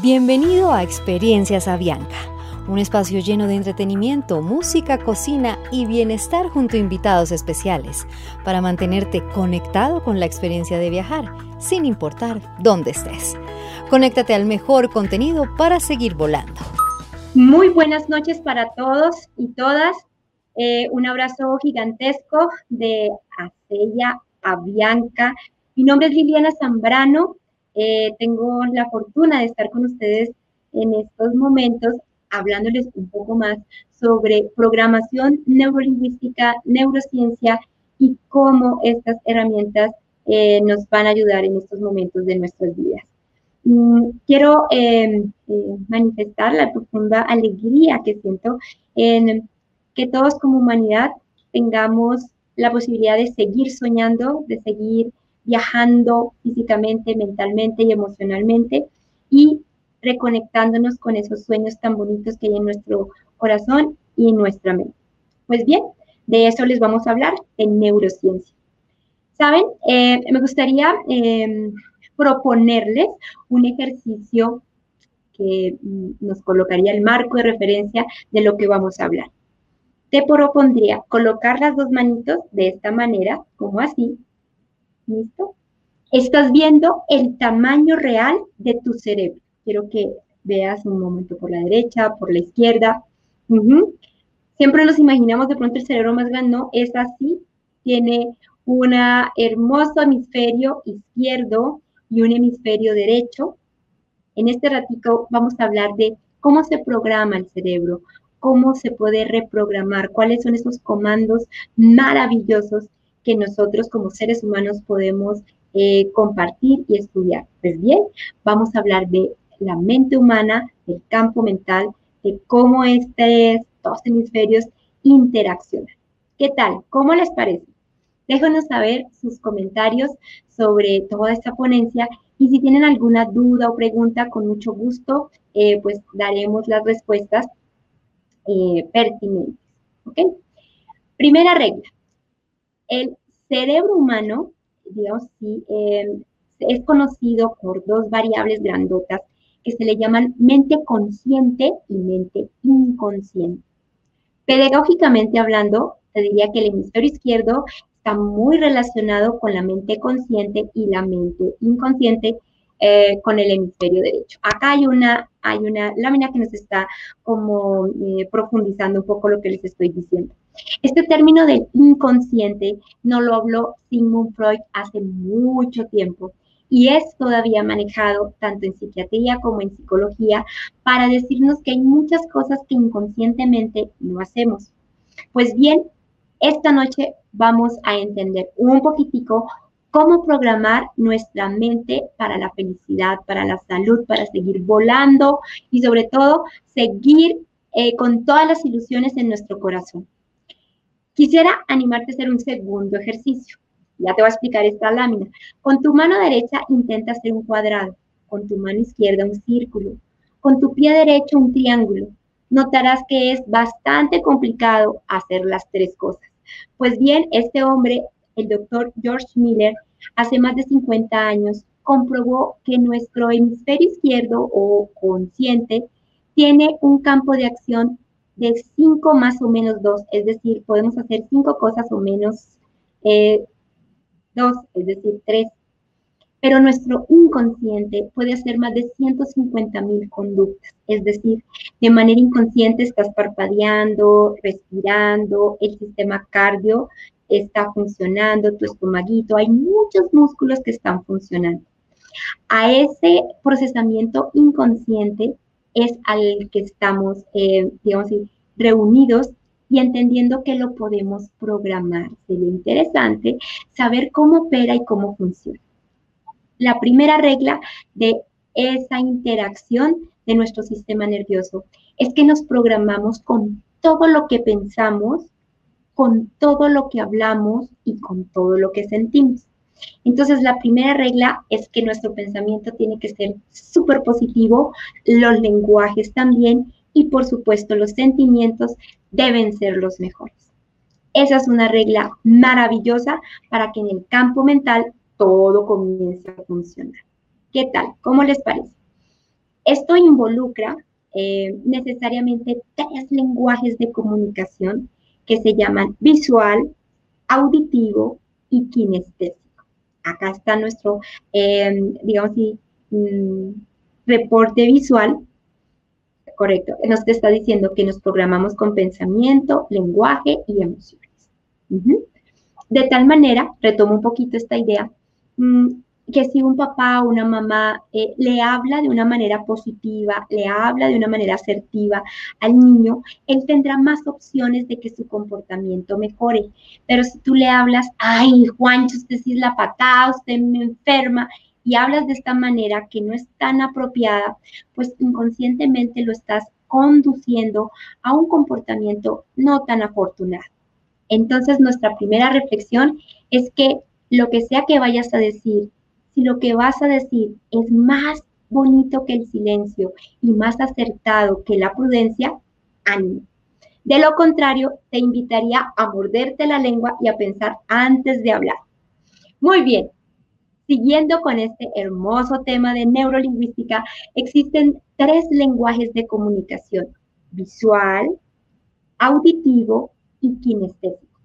Bienvenido a Experiencias Avianca, un espacio lleno de entretenimiento, música, cocina y bienestar junto a invitados especiales para mantenerte conectado con la experiencia de viajar, sin importar dónde estés. Conéctate al mejor contenido para seguir volando. Muy buenas noches para todos y todas. Eh, un abrazo gigantesco de Acella Avianca. Mi nombre es Liliana Zambrano eh, tengo la fortuna de estar con ustedes en estos momentos hablándoles un poco más sobre programación neurolingüística, neurociencia y cómo estas herramientas eh, nos van a ayudar en estos momentos de nuestras vidas. Mm, quiero em, eh, manifestar la profunda alegría que siento en que todos como humanidad tengamos la posibilidad de seguir soñando, de seguir viajando físicamente, mentalmente y emocionalmente y reconectándonos con esos sueños tan bonitos que hay en nuestro corazón y en nuestra mente. Pues bien, de eso les vamos a hablar en neurociencia. Saben, eh, me gustaría em, proponerles un ejercicio que mm, nos colocaría el marco de referencia de lo que vamos a hablar. Te propondría colocar las dos manitos de esta manera, como así, ¿Listo? Estás viendo el tamaño real de tu cerebro. Quiero que veas un momento por la derecha, por la izquierda. Siempre nos imaginamos de pronto el cerebro más grande, no, es así. Tiene un hermoso hemisferio izquierdo y un hemisferio derecho. En este ratito vamos a hablar de cómo se programa el cerebro, cómo se puede reprogramar, cuáles son esos comandos maravillosos que nosotros como seres humanos podemos eh, compartir y estudiar. Pues bien, vamos a hablar de la mente humana, del campo mental, de cómo estos dos hemisferios interaccionan. ¿Qué tal? ¿Cómo les parece? Déjanos saber sus comentarios sobre toda esta ponencia y si tienen alguna duda o pregunta, con mucho gusto, eh, pues daremos las respuestas eh, pertinentes. ¿Ok? Primera regla. El cerebro humano, digamos, sí, em, es conocido por dos variables grandotas que se le llaman mente consciente y mente inconsciente. Pedagógicamente hablando, te diría que el hemisferio izquierdo está muy relacionado con la mente consciente y la mente inconsciente eh, con el hemisferio derecho. Acá hay una, hay una lámina que nos está como eh, profundizando un poco lo que les estoy diciendo. Este término del inconsciente no lo habló Sigmund Freud hace mucho tiempo y es todavía manejado tanto en psiquiatría como en psicología para decirnos que hay muchas cosas que inconscientemente no hacemos. Pues bien, esta noche vamos a entender un poquitico cómo programar nuestra mente para la felicidad, para la salud, para seguir volando y sobre todo seguir eh, con todas las ilusiones en nuestro corazón. Quisiera animarte a hacer un segundo ejercicio. Ya te voy a explicar esta lámina. Con tu mano derecha intenta hacer un cuadrado, con tu mano izquierda un círculo, con tu pie derecho un triángulo. Notarás que es bastante complicado hacer las tres cosas. Pues bien, este hombre, el doctor George Miller, hace más de 50 años comprobó que nuestro hemisferio izquierdo o consciente tiene un campo de acción de 5 más o menos 2, es decir, podemos hacer 5 cosas o menos 2, eh, es decir, 3. Pero nuestro inconsciente puede hacer más de 150 mil conductas, es decir, de manera inconsciente estás parpadeando, respirando, el sistema cardio está funcionando, tu estomaguito, hay muchos músculos que están funcionando. A ese procesamiento inconsciente es al que estamos, eh, digamos reunidos y entendiendo que lo podemos programar. Sería interesante saber cómo opera y cómo funciona. La primera regla de esa interacción de nuestro sistema nervioso es que nos programamos con todo lo que pensamos, con todo lo que hablamos y con todo lo que sentimos. Entonces, la primera regla es que nuestro pensamiento tiene que ser súper positivo, los lenguajes también y por supuesto los sentimientos deben ser los mejores. Esa es una regla maravillosa para que en el campo mental todo comience a funcionar. ¿Qué tal? ¿Cómo les parece? Esto involucra eh, necesariamente tres lenguajes de comunicación que se llaman visual, auditivo y kinestésico. Acá está nuestro, eh, digamos así, mm, reporte visual. Correcto, nos está diciendo que nos programamos con pensamiento, lenguaje y emociones. De tal manera, retomo un poquito esta idea, mm, que si un papá o una mamá eh, le habla de una manera positiva, le habla de una manera asertiva al niño, él tendrá más opciones de que su comportamiento mejore. Pero si tú le hablas, ay, Juancho, usted sí es la patada, usted me enferma, y hablas de esta manera que no es tan apropiada, pues inconscientemente lo estás conduciendo a un comportamiento no tan afortunado. Entonces, nuestra primera reflexión es que lo que sea que vayas a decir, si lo que vas a decir es más bonito que el silencio y más acertado que la prudencia, ánimo. De lo contrario, te invitaría a morderte la lengua y a pensar antes de hablar. Muy bien, siguiendo con este hermoso tema de neurolingüística, existen tres lenguajes de comunicación, visual, auditivo y kinestésico,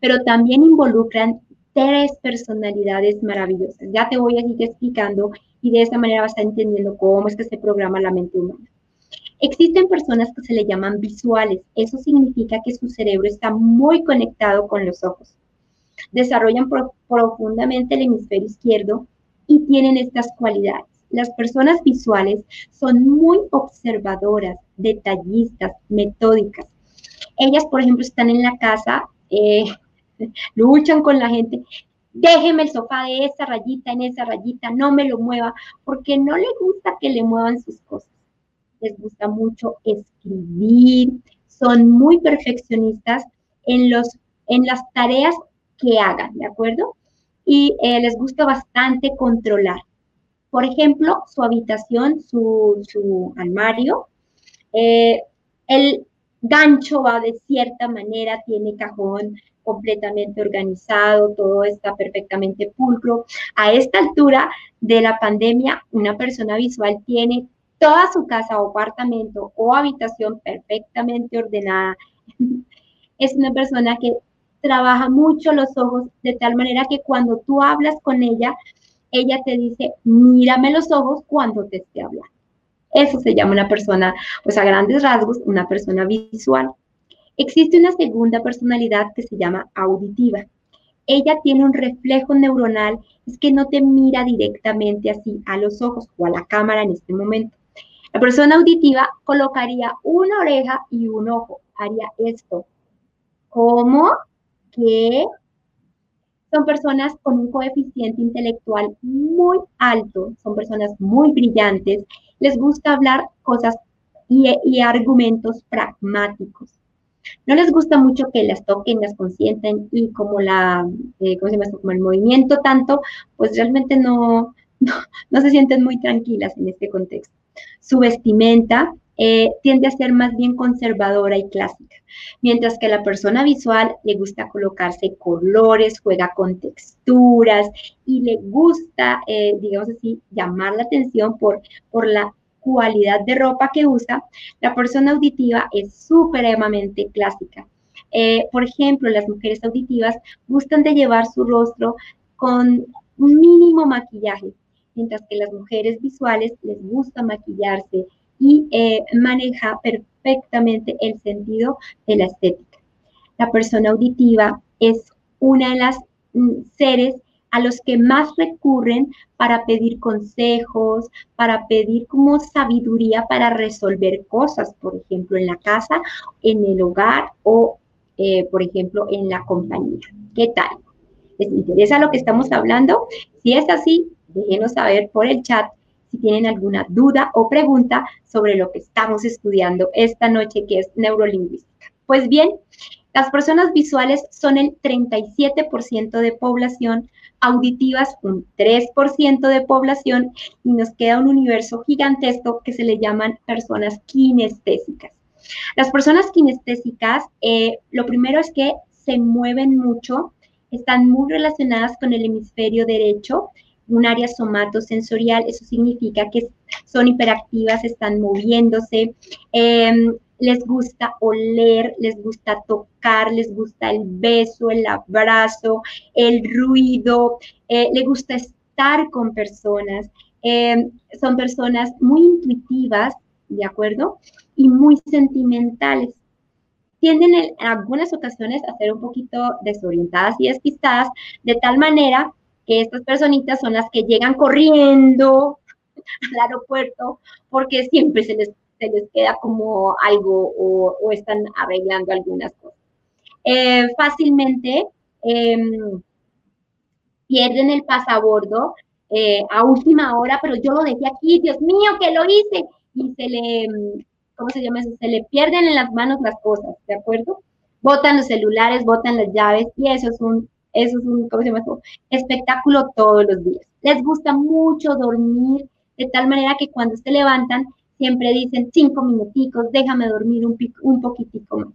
pero también involucran tres personalidades maravillosas. Ya te voy a seguir explicando y de esta manera vas a entendiendo cómo es que se programa la mente humana. Existen personas que se le llaman visuales. Eso significa que su cerebro está muy conectado con los ojos. Desarrollan profundamente el hemisferio izquierdo y tienen estas cualidades. Las personas visuales son muy observadoras, detallistas, metódicas. Ellas, por ejemplo, están en la casa, eh, luchan con la gente. Déjeme el sofá de esa rayita en esa rayita, no me lo mueva, porque no le gusta que le muevan sus cosas. Les gusta mucho escribir, son muy perfeccionistas en, los, en las tareas que hagan, ¿de acuerdo? Y eh, les gusta bastante controlar. Por ejemplo, su habitación, su, su armario, eh, el gancho va de cierta manera, tiene cajón completamente organizado, todo está perfectamente pulcro. A esta altura de la pandemia, una persona visual tiene toda su casa o apartamento o habitación perfectamente ordenada. es una persona que trabaja mucho los ojos de tal manera que cuando tú hablas con ella, ella te dice, mírame los ojos cuando te esté hablando. Eso se llama una persona, pues a grandes rasgos, una persona visual. Existe una segunda personalidad que se llama auditiva. Ella tiene un reflejo neuronal, es que no te mira directamente así a los ojos o a la cámara en este momento. La persona auditiva colocaría una oreja y un ojo, haría esto. ¿Cómo? ¿Qué? Son personas con un coeficiente intelectual muy alto, son personas muy brillantes, les gusta hablar cosas y, argumentos pragmáticos. No les gusta mucho que las toquen, las consienten y como la, eh, ¿cómo se llama? Como el movimiento tanto, pues realmente no, no, se sienten muy tranquilas en este contexto. Su vestimenta eh, tiende a ser más bien conservadora y clásica, mientras que a la persona visual le gusta colocarse colores, juega con texturas y le gusta, eh, digamos así, llamar la atención por, por la cualidad de ropa que usa, la persona auditiva es supremamente clásica. Eh, por ejemplo, las mujeres auditivas gustan de llevar su rostro con mínimo maquillaje, mientras que las mujeres visuales les gusta maquillarse y eh, maneja perfectamente el sentido de la estética. La persona auditiva es una de las mm, seres a los que más recurren para pedir consejos, para pedir como sabiduría para resolver cosas, por ejemplo, en la casa, en el hogar o, eh, por ejemplo, en la compañía. ¿Qué tal? ¿Les interesa lo que estamos hablando? Si es así, déjenos saber por el chat si tienen alguna duda o pregunta sobre lo que estamos estudiando esta noche, que es neurolingüística. Pues bien, las personas visuales son el 37% de población, auditivas un 3% de población y nos queda un universo gigantesco que se le llaman personas kinestésicas. Las personas kinestésicas, eh, lo primero es que se mueven mucho, están muy relacionadas con el hemisferio derecho un área somatosensorial, eso significa que son hiperactivas, están moviéndose, em, les gusta oler, les gusta tocar, les gusta el beso, el abrazo, el ruido, eh, les gusta estar con personas. Em, son personas muy intuitivas, ¿de acuerdo? Y muy sentimentales. Tienden en algunas ocasiones a ser un poquito desorientadas y despistadas, de tal manera que estas personitas son las que llegan corriendo al aeropuerto porque siempre se les, les queda como algo o, están arreglando algunas cosas. Eh, fácilmente em, pierden el pasabordo eh, a última hora, pero yo lo dejé aquí, Dios mío, que lo hice, y se le, ¿cómo se llama eso? Se le pierden en las manos las cosas, ¿de acuerdo? Botan los celulares, botan las llaves, y eso es un eso es un, ¿cómo se llama Espectáculo todos los días. Les gusta mucho dormir, de tal manera que cuando se levantan, siempre dicen cinco minuticos, déjame dormir un, poquitico más.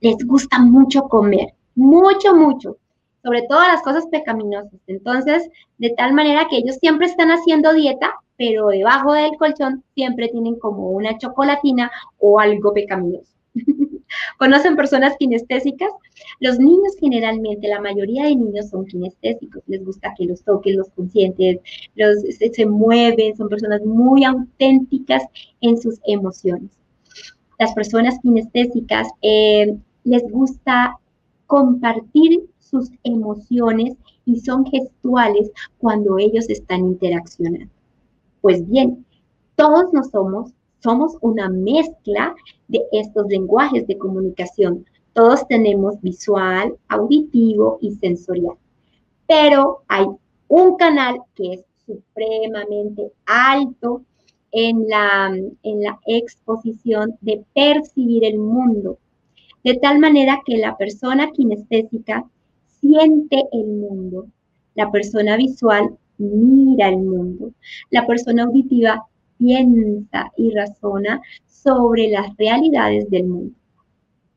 Les gusta mucho comer, mucho, mucho, sobre todo las cosas pecaminosas. Entonces, de tal manera que ellos siempre están haciendo dieta, pero debajo del colchón siempre tienen como una chocolatina o algo pecaminoso. ¿Conocen personas kinestésicas? Los niños generalmente, la mayoría de niños son kinestésicos, les gusta que los toquen, los conscientes, los, se, mueven, son personas muy auténticas en sus emociones. Las personas kinestésicas eh, les gusta compartir sus emociones y son gestuales cuando ellos están interaccionando. Pues bien, todos no somos somos una mezcla de estos lenguajes de comunicación. Todos tenemos visual, auditivo y sensorial. Pero hay un canal que es supremamente alto en la, en la exposición de percibir el mundo, de tal manera que la persona kinestésica siente el mundo, la persona visual mira el mundo, la persona auditiva piensa y razona sobre las realidades del mundo.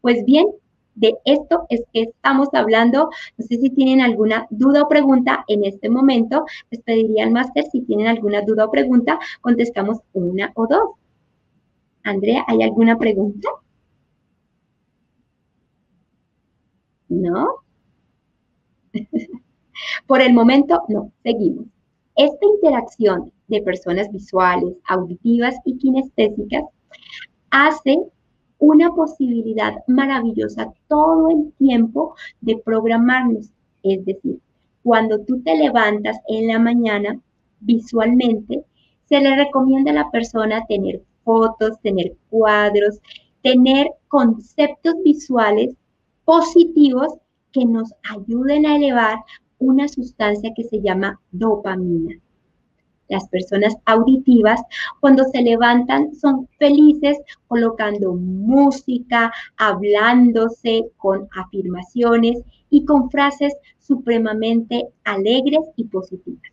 Pues bien, de esto es que estamos hablando. No sé si tienen alguna duda o pregunta en este momento. Les pediría al máster si tienen alguna duda o pregunta, contestamos una o dos. Andrea, ¿hay alguna pregunta? ¿No? Por el momento, no. Seguimos. Esta interacción de personas visuales, auditivas y kinestésicas hace una posibilidad maravillosa todo el tiempo de programarnos. Es decir, cuando tú te levantas en la mañana, visualmente, se le recomienda a la persona tener fotos, tener cuadros, tener conceptos visuales positivos que nos ayuden a elevar una sustancia que se llama dopamina. Las personas auditivas, cuando se levantan, son felices colocando música, hablándose con afirmaciones y con frases supremamente alegres y positivas.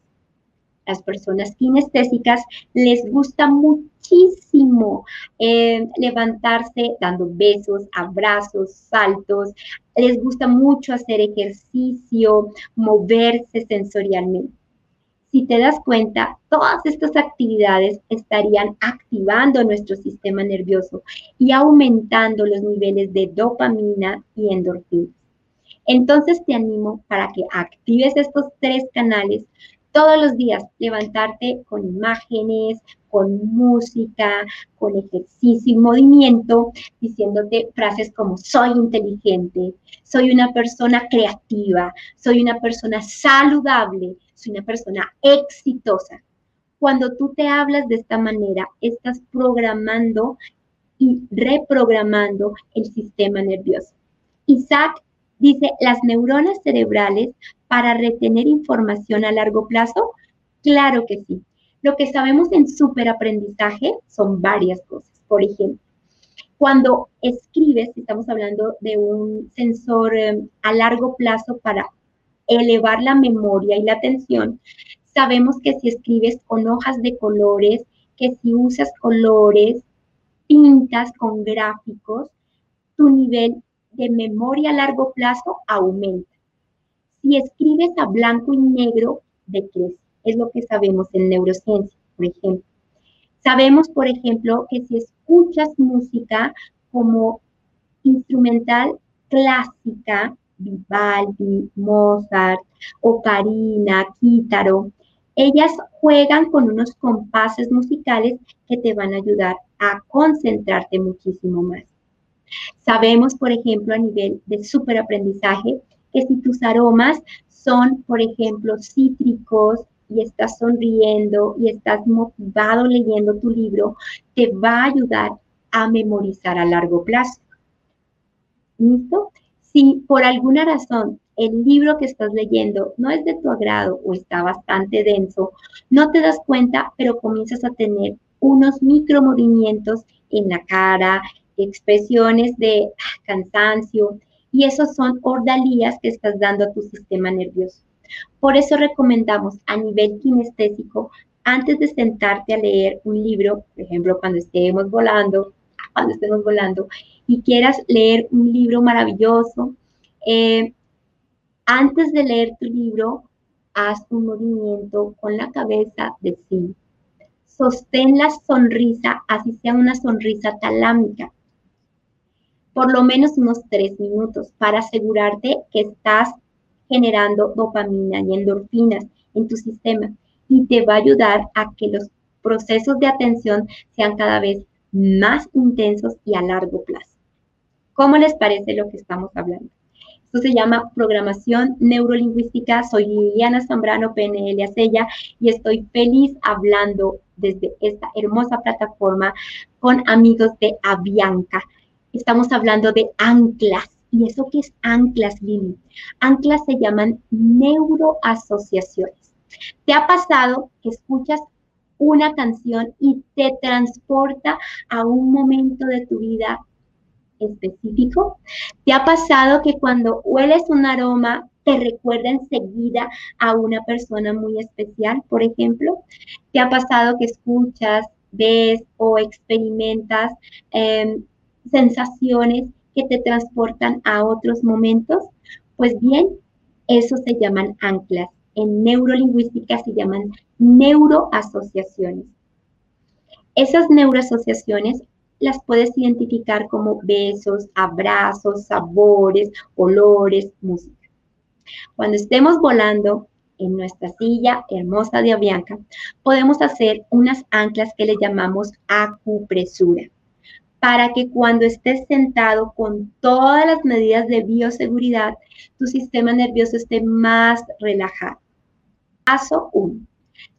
Las personas kinestésicas les gusta muchísimo eh, levantarse dando besos, abrazos, saltos. Les gusta mucho hacer ejercicio, moverse sensorialmente. Si te das cuenta, todas estas actividades estarían activando nuestro sistema nervioso y aumentando los niveles de dopamina y endorfinas. Entonces te animo para que actives estos tres canales todos los días levantarte con imágenes, con música, con ejercicio y movimiento, diciéndote frases como soy inteligente, soy una persona creativa, soy una persona saludable, soy una persona exitosa. Cuando tú te hablas de esta manera, estás programando y reprogramando el sistema nervioso. Isaac dice, las neuronas cerebrales para retener información a largo plazo? Claro que sí. Lo que sabemos en superaprendizaje son varias cosas. Por ejemplo, cuando escribes, estamos hablando de un sensor eh, a largo plazo para elevar la memoria y la atención, sabemos que si escribes con hojas de colores, que si usas colores, pintas con gráficos, tu nivel de memoria a largo plazo aumenta si escribes a blanco y negro, decrece. es lo que sabemos en neurociencia, por ejemplo. Sabemos, por ejemplo, que si escuchas música como instrumental clásica, Vivaldi, Mozart, Ocarina, Quítaro, ellas juegan con unos compases musicales que te van a ayudar a concentrarte muchísimo más. Sabemos, por ejemplo, a nivel de superaprendizaje, que si tus aromas son, por ejemplo, cítricos y estás sonriendo y estás motivado leyendo tu libro, te va a ayudar a memorizar a largo plazo. ¿Listo? Si por alguna razón el libro que estás leyendo no es de tu agrado o está bastante denso, no te das cuenta, pero comienzas a tener unos micromovimientos en la cara, expresiones de cansancio, y esos son ordalías que estás dando a tu sistema nervioso. Por eso recomendamos a nivel kinestésico, antes de sentarte a leer un libro, por ejemplo, cuando estemos volando, cuando estemos volando, y quieras leer un libro maravilloso, eh, antes de leer tu libro, haz un movimiento con la cabeza de sí. Sostén la sonrisa, así sea una sonrisa talámica por lo menos unos tres minutos para asegurarte que estás generando dopamina y endorfinas en tu sistema y te va a ayudar a que los procesos de atención sean cada vez más intensos y a largo plazo. ¿Cómo les parece lo que estamos hablando? Esto se llama programación neurolingüística. Soy Liliana Zambrano, PNL Acella, y estoy feliz hablando desde esta hermosa plataforma con amigos de Avianca estamos hablando de anclas. ¿Y eso qué es anclas, Lili? Anclas se llaman neuroasociaciones. ¿Te ha pasado que escuchas una canción y te transporta a un momento de tu vida específico? ¿Te ha pasado que cuando hueles un aroma te recuerda enseguida a una persona muy especial, por ejemplo? ¿Te ha pasado que escuchas, ves o experimentas em, sensaciones que te transportan a otros momentos? Pues bien, eso se llaman anclas. En neurolingüística se llaman neuroasociaciones. Esas neuroasociaciones las puedes identificar como besos, abrazos, sabores, olores, música. Cuando estemos volando en nuestra silla hermosa de Avianca, podemos hacer unas anclas que le llamamos acupresura para que cuando estés sentado con todas las medidas de bioseguridad, tu sistema nervioso esté más relajado. Paso 1.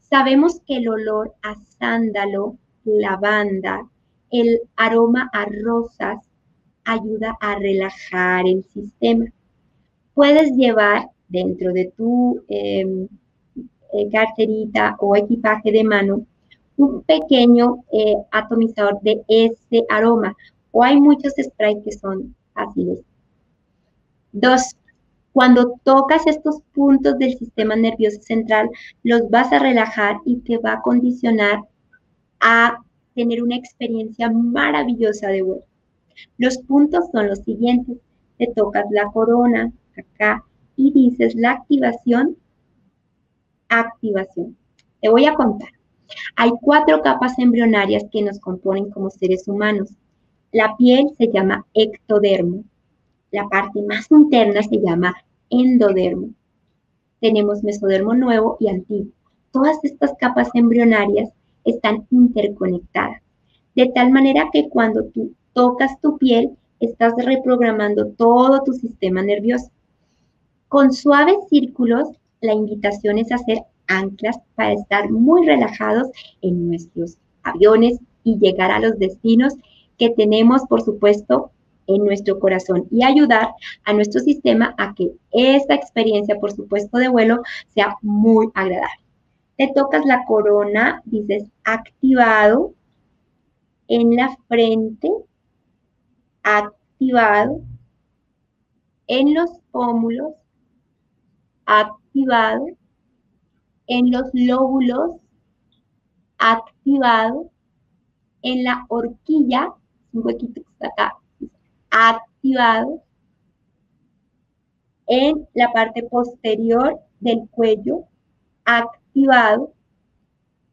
Sabemos que el olor a sándalo, lavanda, el aroma a rosas ayuda a relajar el sistema. Puedes llevar dentro de tu em, eh, carterita o equipaje de mano un pequeño eh, atomizador de ese aroma. O hay muchos sprays que son fáciles. Dos, cuando tocas estos puntos del sistema nervioso central, los vas a relajar y te va a condicionar a tener una experiencia maravillosa de vuelo. Los puntos son los siguientes. Te tocas la corona acá y dices la activación, activación. Te voy a contar. Hay cuatro capas embrionarias que nos componen como seres humanos. La piel se llama ectodermo. La parte más interna se llama endodermo. Tenemos mesodermo nuevo y antiguo. Todas estas capas embrionarias están interconectadas. De tal manera que cuando tú tocas tu piel, estás reprogramando todo tu sistema nervioso. Con suaves círculos, la invitación es hacer anclas para estar muy relajados en nuestros aviones y llegar a los destinos que tenemos, por supuesto, en nuestro corazón y ayudar a nuestro sistema a que esta experiencia, por supuesto, de vuelo sea muy agradable. Te tocas la corona, dices activado en la frente, activado en los pómulos, activado en los lóbulos activado, en la horquilla, un huequito que está acá, activado, en la parte posterior del cuello, activado activado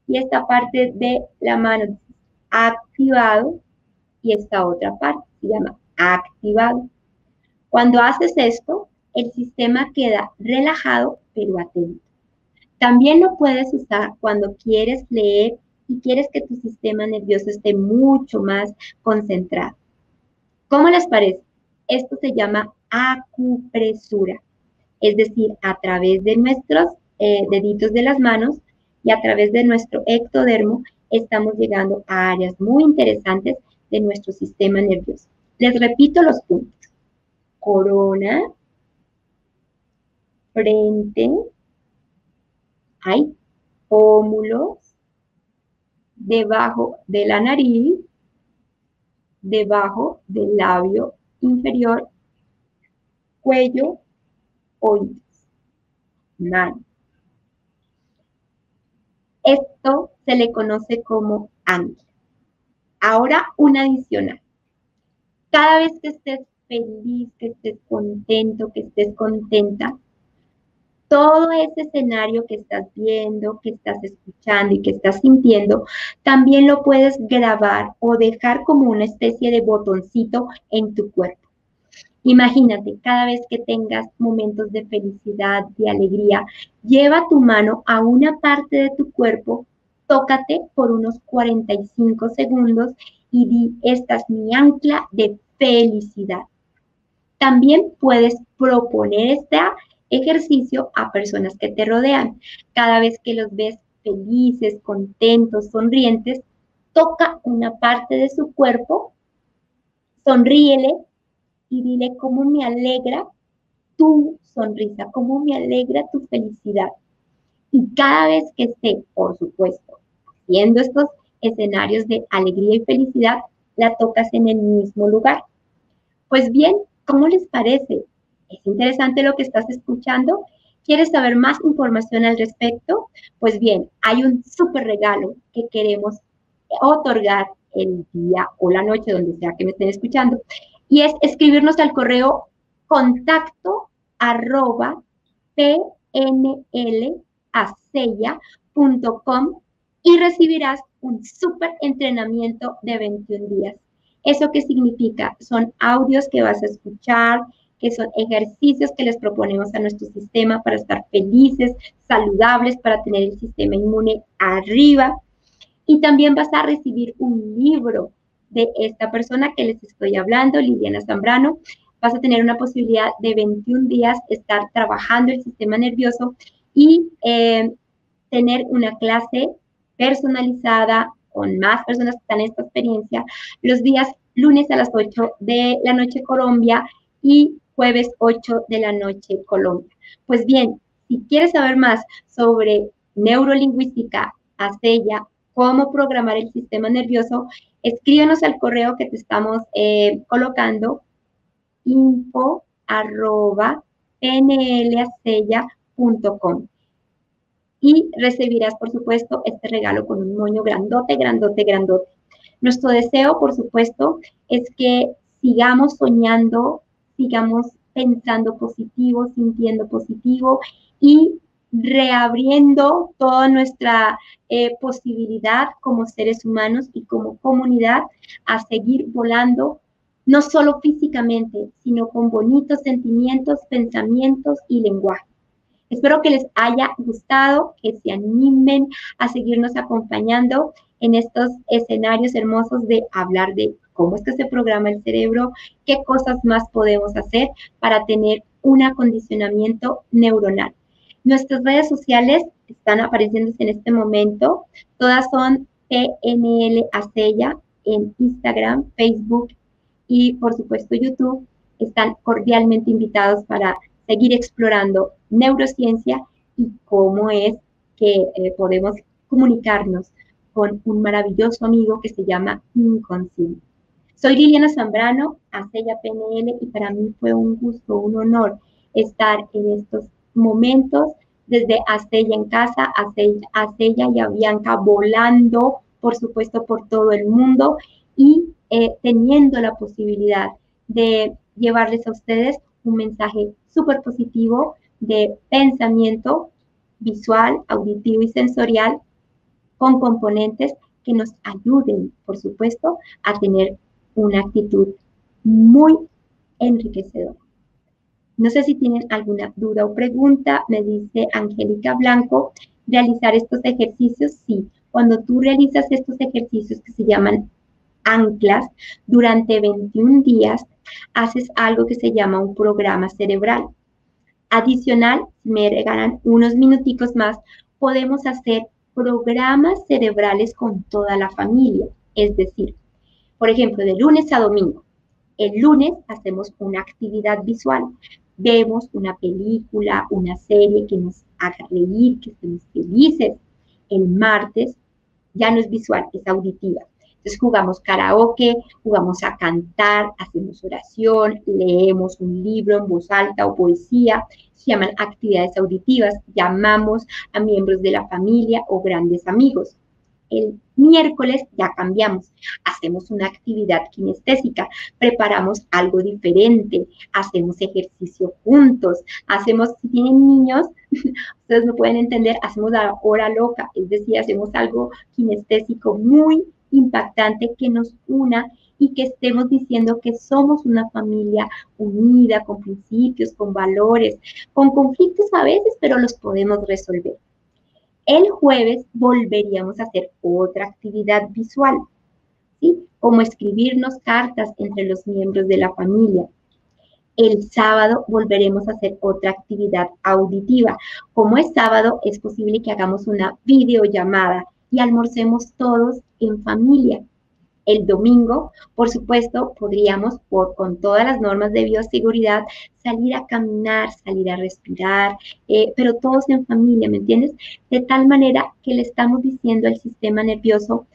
y esta parte de la mano activado y esta otra parte se llama activado. Cuando haces esto, el sistema queda relajado pero atento. También lo puedes usar cuando quieres leer y quieres que tu sistema nervioso esté mucho más concentrado. ¿Cómo les parece? Esto se llama acupresura, es decir, a través de nuestros eh, deditos de las manos y a través de nuestro ectodermo estamos llegando a áreas muy interesantes de nuestro sistema nervioso. Les repito los puntos. Corona, frente, hay pómulos, debajo de la nariz, debajo del labio inferior, cuello, oídos, mano. Esto se le conoce como ancla. Ahora un adicional. Cada vez que estés feliz, que estés contento, que estés contenta, todo ese escenario que estás viendo, que estás escuchando y que estás sintiendo, también lo puedes grabar o dejar como una especie de botoncito en tu cuerpo. Imagínate, cada vez que tengas momentos de felicidad, de alegría, lleva tu mano a una parte de tu cuerpo, tócate por unos 45 segundos y di, esta es mi ancla de felicidad. También puedes proponer este ejercicio a personas que te rodean. Cada vez que los ves felices, contentos, sonrientes, toca una parte de su cuerpo, sonríele y dile cómo me alegra tu sonrisa, cómo me alegra tu felicidad. Y cada vez que esté, por supuesto, haciendo estos escenarios de alegría y felicidad, la tocas en el mismo lugar. Pues bien, ¿cómo les parece? ¿Es interesante lo que estás escuchando? ¿Quieres saber más información al respecto? Pues bien, hay un súper regalo que queremos otorgar el día o la noche, donde sea que me estén escuchando y es escribirnos al correo contacto arroba y recibirás un súper entrenamiento de 21 días. ¿Eso qué significa? Son audios que vas a escuchar, que son ejercicios que les proponemos a nuestro sistema para estar felices, saludables, para tener el sistema inmune arriba. Y también vas a recibir un libro de esta persona que les estoy hablando, Liliana Zambrano. Vas a tener una posibilidad de 21 días estar trabajando el sistema nervioso y eh, tener una clase personalizada con más personas que están en esta experiencia los días lunes a las 8 de la noche Colombia y jueves 8 de la noche Colombia. Pues bien, si quieres saber más sobre neurolingüística, ACELLA, cómo programar el sistema nervioso, escríbenos al correo que te estamos eh, colocando, info arroba y recibirás, por supuesto, este regalo con un moño grandote, grandote, grandote. Nuestro deseo, por supuesto, es que sigamos soñando, sigamos pensando positivo, sintiendo positivo y reabriendo toda nuestra eh, posibilidad como seres humanos y como comunidad a seguir volando, no solo físicamente, sino con bonitos sentimientos, pensamientos y lenguaje. Espero que les haya gustado, que se animen a seguirnos acompañando en estos escenarios hermosos de hablar de cómo es que se programa el cerebro, qué cosas más podemos hacer para tener un acondicionamiento neuronal. Nuestras redes sociales están apareciendo en este momento. Todas son PNL Acella en Instagram, Facebook y por supuesto YouTube. Están cordialmente invitados para seguir explorando neurociencia y cómo es que eh, podemos comunicarnos con un maravilloso amigo que se llama Inconsciente. Soy Liliana Zambrano, Acella PNL, y para mí fue un gusto, un honor estar en estos momentos desde Acella en casa, Acella, y a Bianca volando, por supuesto, por todo el mundo y eh, teniendo la posibilidad de llevarles a ustedes un mensaje súper positivo de pensamiento visual, auditivo y sensorial con componentes que nos ayuden, por supuesto, a tener una actitud muy enriquecedora. No sé si tienen alguna duda o pregunta, me dice Angélica Blanco, realizar estos ejercicios, sí. Cuando tú realizas estos ejercicios que se llaman anclas, durante 21 días haces algo que se llama un programa cerebral. Adicional, si me regalan unos minuticos más, podemos hacer programas cerebrales con toda la familia. Es decir, por ejemplo, de lunes a domingo. El lunes hacemos una actividad visual. Vemos una película, una serie que nos haga reír, que estemos felices. El martes ya no es visual, es auditiva. Entonces jugamos karaoke, jugamos a cantar, hacemos oración, leemos un libro en voz alta o poesía, se llaman actividades auditivas, llamamos a miembros de la familia o grandes amigos. El miércoles ya cambiamos, hacemos una actividad kinestésica, preparamos algo diferente, hacemos ejercicio juntos, hacemos, si tienen niños, ustedes no pueden entender, hacemos la hora loca, es decir, hacemos algo kinestésico muy impactante que nos una y que estemos diciendo que somos una familia unida, con principios, con valores, con conflictos a veces, pero los podemos resolver. El jueves volveríamos a hacer otra actividad visual. Como escribirnos cartas entre los miembros de la familia. El sábado volveremos a hacer otra actividad auditiva. Como es sábado, es posible que hagamos una videollamada y almorcemos todos en familia. El domingo, por supuesto, podríamos, por, con todas las normas de bioseguridad, salir a caminar, salir a respirar, eh, pero todos en familia, ¿me entiendes? De tal manera que le estamos diciendo al sistema nervioso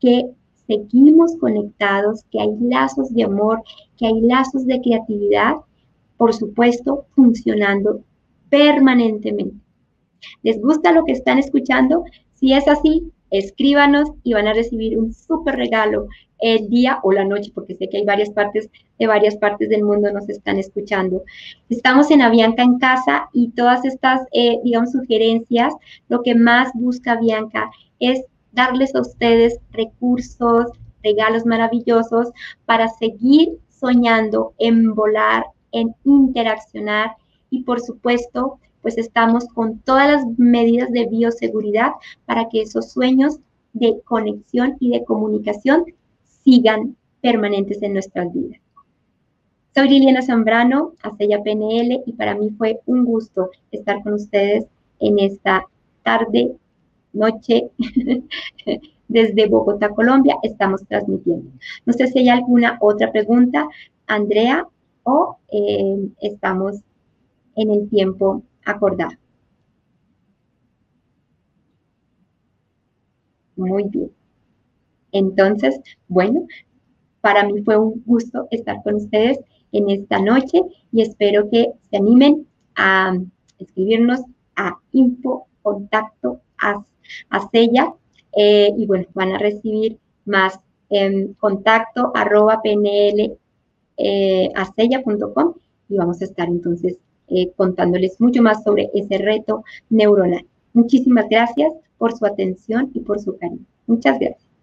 que seguimos conectados, que hay lazos de amor, que hay lazos de creatividad, por supuesto, funcionando permanentemente. ¿Les gusta lo que están escuchando? Si es así, escríbanos y van a recibir un súper regalo el día o la noche, porque sé que hay varias partes de varias partes del mundo nos están escuchando. Estamos en Avianca en casa y todas estas, eh, digamos, sugerencias, lo que más busca Bianca es darles a ustedes recursos, regalos maravillosos para seguir soñando en volar, en interaccionar y por supuesto pues estamos con todas las medidas de bioseguridad para que esos sueños de conexión y de comunicación sigan permanentes en nuestras vidas. Soy Liliana Zambrano, Acella PNL, y para mí fue un gusto estar con ustedes en esta tarde, noche, desde Bogotá, Colombia, estamos transmitiendo. No sé si hay alguna otra pregunta, Andrea, o eh, estamos en el tiempo acordar. Muy bien. Entonces, bueno, para mí fue un gusto estar con ustedes en esta noche y espero que se animen a escribirnos a info contacto a, a sella eh, y bueno, van a recibir más en contacto arroba pnl eh, y vamos a estar entonces eh, contándoles mucho más sobre ese reto neuronal. Muchísimas gracias por su atención y por su cariño. Muchas gracias.